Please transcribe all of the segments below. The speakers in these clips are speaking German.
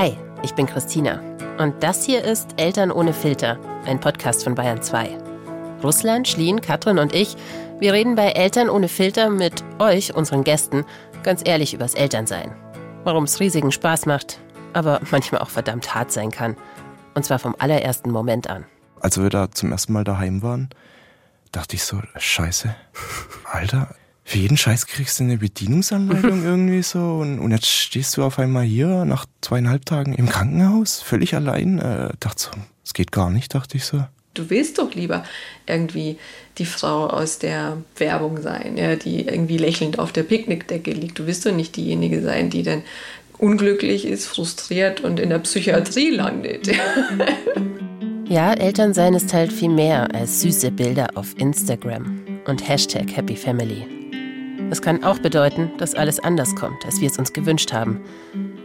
Hi, ich bin Christina und das hier ist Eltern ohne Filter, ein Podcast von Bayern 2. Russland, Schlien, Katrin und ich, wir reden bei Eltern ohne Filter mit euch, unseren Gästen, ganz ehrlich übers Elternsein. Warum es riesigen Spaß macht, aber manchmal auch verdammt hart sein kann. Und zwar vom allerersten Moment an. Als wir da zum ersten Mal daheim waren, dachte ich so, scheiße, Alter, für jeden Scheiß kriegst du eine Bedienungsanleitung irgendwie so und, und, jetzt stehst du auf einmal hier nach zweieinhalb Tagen im Krankenhaus, völlig allein. Äh, dachte so, es geht gar nicht, dachte ich so. Du willst doch lieber irgendwie die Frau aus der Werbung sein, ja, die irgendwie lächelnd auf der Picknickdecke liegt. Du willst doch nicht diejenige sein, die dann unglücklich ist, frustriert und in der Psychiatrie landet. ja, Elternsein ist halt viel mehr als süße Bilder auf Instagram und Hashtag Happy Family. Es kann auch bedeuten, dass alles anders kommt, als wir es uns gewünscht haben.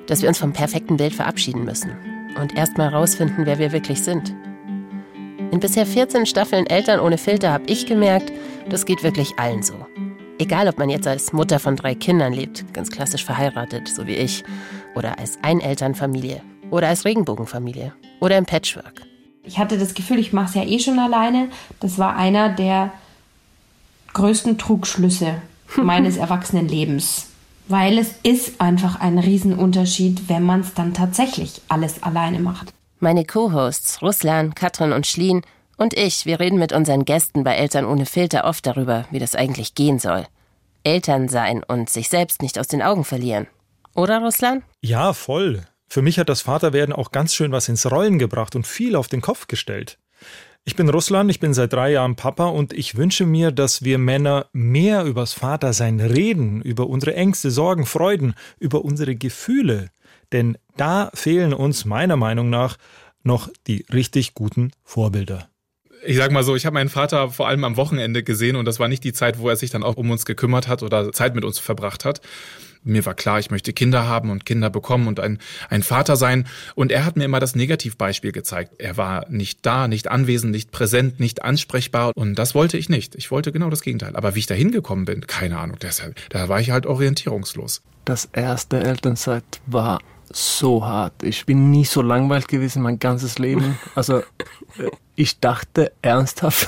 Dass wir uns vom perfekten Bild verabschieden müssen und erstmal rausfinden, wer wir wirklich sind. In bisher 14 Staffeln Eltern ohne Filter habe ich gemerkt, das geht wirklich allen so. Egal, ob man jetzt als Mutter von drei Kindern lebt, ganz klassisch verheiratet, so wie ich, oder als Einelternfamilie, oder als Regenbogenfamilie, oder im Patchwork. Ich hatte das Gefühl, ich mache es ja eh schon alleine. Das war einer der größten Trugschlüsse meines Erwachsenenlebens. Weil es ist einfach ein Riesenunterschied, wenn man es dann tatsächlich alles alleine macht. Meine Co-Hosts Ruslan, Katrin und Schlien und ich, wir reden mit unseren Gästen bei Eltern ohne Filter oft darüber, wie das eigentlich gehen soll. Eltern sein und sich selbst nicht aus den Augen verlieren. Oder, Ruslan? Ja, voll. Für mich hat das Vaterwerden auch ganz schön was ins Rollen gebracht und viel auf den Kopf gestellt. Ich bin Russland, ich bin seit drei Jahren Papa und ich wünsche mir, dass wir Männer mehr übers Vatersein reden, über unsere Ängste, Sorgen, Freuden, über unsere Gefühle. Denn da fehlen uns meiner Meinung nach noch die richtig guten Vorbilder ich sag mal so, ich habe meinen Vater vor allem am Wochenende gesehen und das war nicht die Zeit, wo er sich dann auch um uns gekümmert hat oder Zeit mit uns verbracht hat mir war klar, ich möchte Kinder haben und Kinder bekommen und ein, ein Vater sein. Und er hat mir immer das Negativbeispiel gezeigt. Er war nicht da, nicht anwesend, nicht präsent, nicht ansprechbar. Und das wollte ich nicht. Ich wollte genau das Gegenteil. Aber wie ich da hingekommen bin, keine Ahnung. Deshalb, da war ich halt orientierungslos. Das erste Elternzeit war so hart. Ich bin nie so langweilig gewesen mein ganzes Leben. Also äh, ich dachte ernsthaft,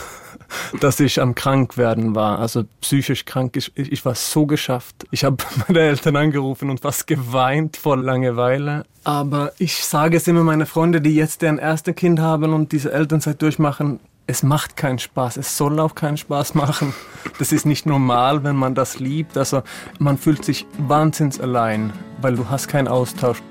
dass ich am krank werden war, also psychisch krank. Ich, ich war so geschafft. Ich habe meine Eltern angerufen und fast geweint vor Langeweile. Aber ich sage es immer meine Freunde, die jetzt deren erste Kind haben und diese Elternzeit durchmachen, es macht keinen Spaß. Es soll auch keinen Spaß machen. Das ist nicht normal, wenn man das liebt. Also man fühlt sich wahnsinns allein, weil du hast keinen Austausch.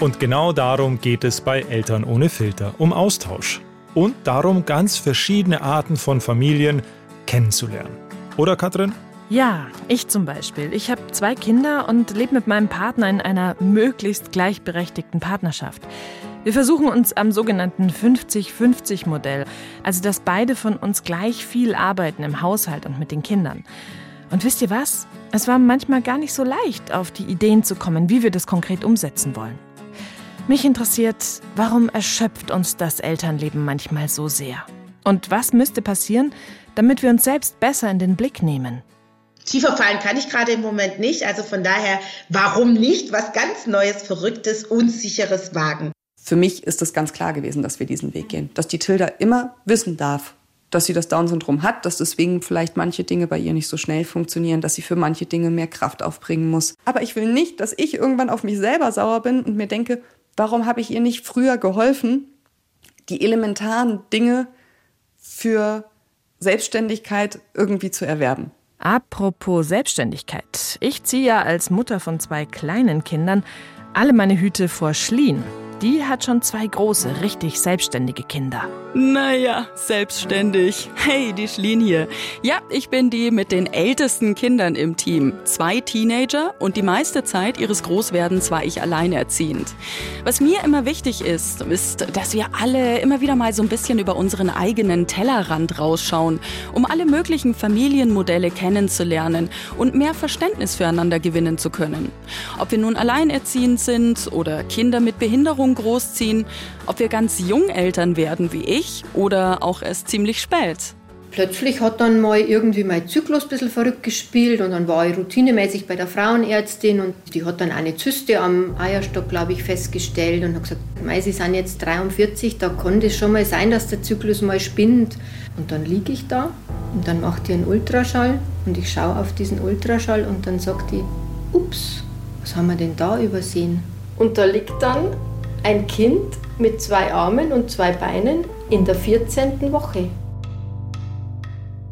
Und genau darum geht es bei Eltern ohne Filter, um Austausch und darum, ganz verschiedene Arten von Familien kennenzulernen. Oder Katrin? Ja, ich zum Beispiel. Ich habe zwei Kinder und lebe mit meinem Partner in einer möglichst gleichberechtigten Partnerschaft. Wir versuchen uns am sogenannten 50-50-Modell, also dass beide von uns gleich viel arbeiten im Haushalt und mit den Kindern. Und wisst ihr was? Es war manchmal gar nicht so leicht, auf die Ideen zu kommen, wie wir das konkret umsetzen wollen. Mich interessiert, warum erschöpft uns das Elternleben manchmal so sehr? Und was müsste passieren, damit wir uns selbst besser in den Blick nehmen? Tiefer fallen kann ich gerade im Moment nicht. Also von daher, warum nicht was ganz Neues, Verrücktes, Unsicheres wagen? Für mich ist es ganz klar gewesen, dass wir diesen Weg gehen. Dass die Tilda immer wissen darf, dass sie das Down-Syndrom hat, dass deswegen vielleicht manche Dinge bei ihr nicht so schnell funktionieren, dass sie für manche Dinge mehr Kraft aufbringen muss. Aber ich will nicht, dass ich irgendwann auf mich selber sauer bin und mir denke, Warum habe ich ihr nicht früher geholfen, die elementaren Dinge für Selbstständigkeit irgendwie zu erwerben? Apropos Selbstständigkeit. Ich ziehe ja als Mutter von zwei kleinen Kindern alle meine Hüte vor Schlien. Die hat schon zwei große, richtig selbstständige Kinder. Naja, selbstständig. Hey, die Schlien hier. Ja, ich bin die mit den ältesten Kindern im Team. Zwei Teenager und die meiste Zeit ihres Großwerdens war ich alleinerziehend. Was mir immer wichtig ist, ist, dass wir alle immer wieder mal so ein bisschen über unseren eigenen Tellerrand rausschauen, um alle möglichen Familienmodelle kennenzulernen und mehr Verständnis füreinander gewinnen zu können. Ob wir nun alleinerziehend sind oder Kinder mit Behinderung jung großziehen, ob wir ganz jung Eltern werden wie ich oder auch erst ziemlich spät. plötzlich hat dann mal irgendwie mein Zyklus ein bisschen verrückt gespielt und dann war ich routinemäßig bei der Frauenärztin und die hat dann eine Zyste am Eierstock, glaube ich, festgestellt und hat gesagt, Mei, Sie sind jetzt 43, da kann das schon mal sein, dass der Zyklus mal spinnt. Und dann liege ich da und dann macht die einen Ultraschall und ich schaue auf diesen Ultraschall und dann sagt die, ups, was haben wir denn da übersehen? Und da liegt dann ein Kind mit zwei Armen und zwei Beinen in der 14. Woche.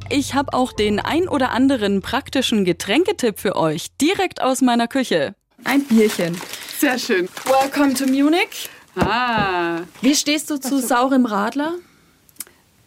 Ich habe auch den ein oder anderen praktischen Getränketipp für euch direkt aus meiner Küche. Ein Bierchen. Sehr schön. Welcome to Munich. Ah. Wie stehst du zu saurem Radler?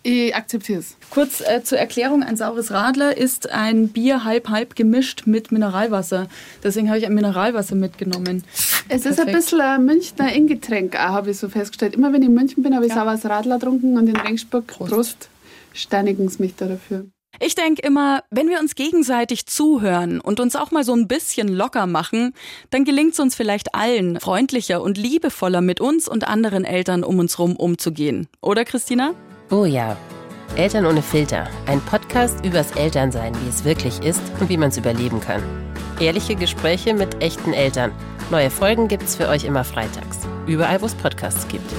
Ich akzeptiere es. Kurz äh, zur Erklärung, ein saures Radler ist ein Bier halb-halb gemischt mit Mineralwasser. Deswegen habe ich ein Mineralwasser mitgenommen. Es ist ein bisschen ein Münchner Ingetränk, habe ich so festgestellt. Immer wenn ich in München bin, habe ich ja. saures Radler getrunken und in Regensburg Prost. Prost steinigen sie mich da dafür. Ich denke immer, wenn wir uns gegenseitig zuhören und uns auch mal so ein bisschen locker machen, dann gelingt es uns vielleicht allen, freundlicher und liebevoller mit uns und anderen Eltern um uns rum umzugehen. Oder Christina? Oh ja. Eltern ohne Filter. Ein Podcast übers Elternsein, wie es wirklich ist und wie man es überleben kann. Ehrliche Gespräche mit echten Eltern. Neue Folgen gibt's für euch immer freitags. Überall, wo es Podcasts gibt.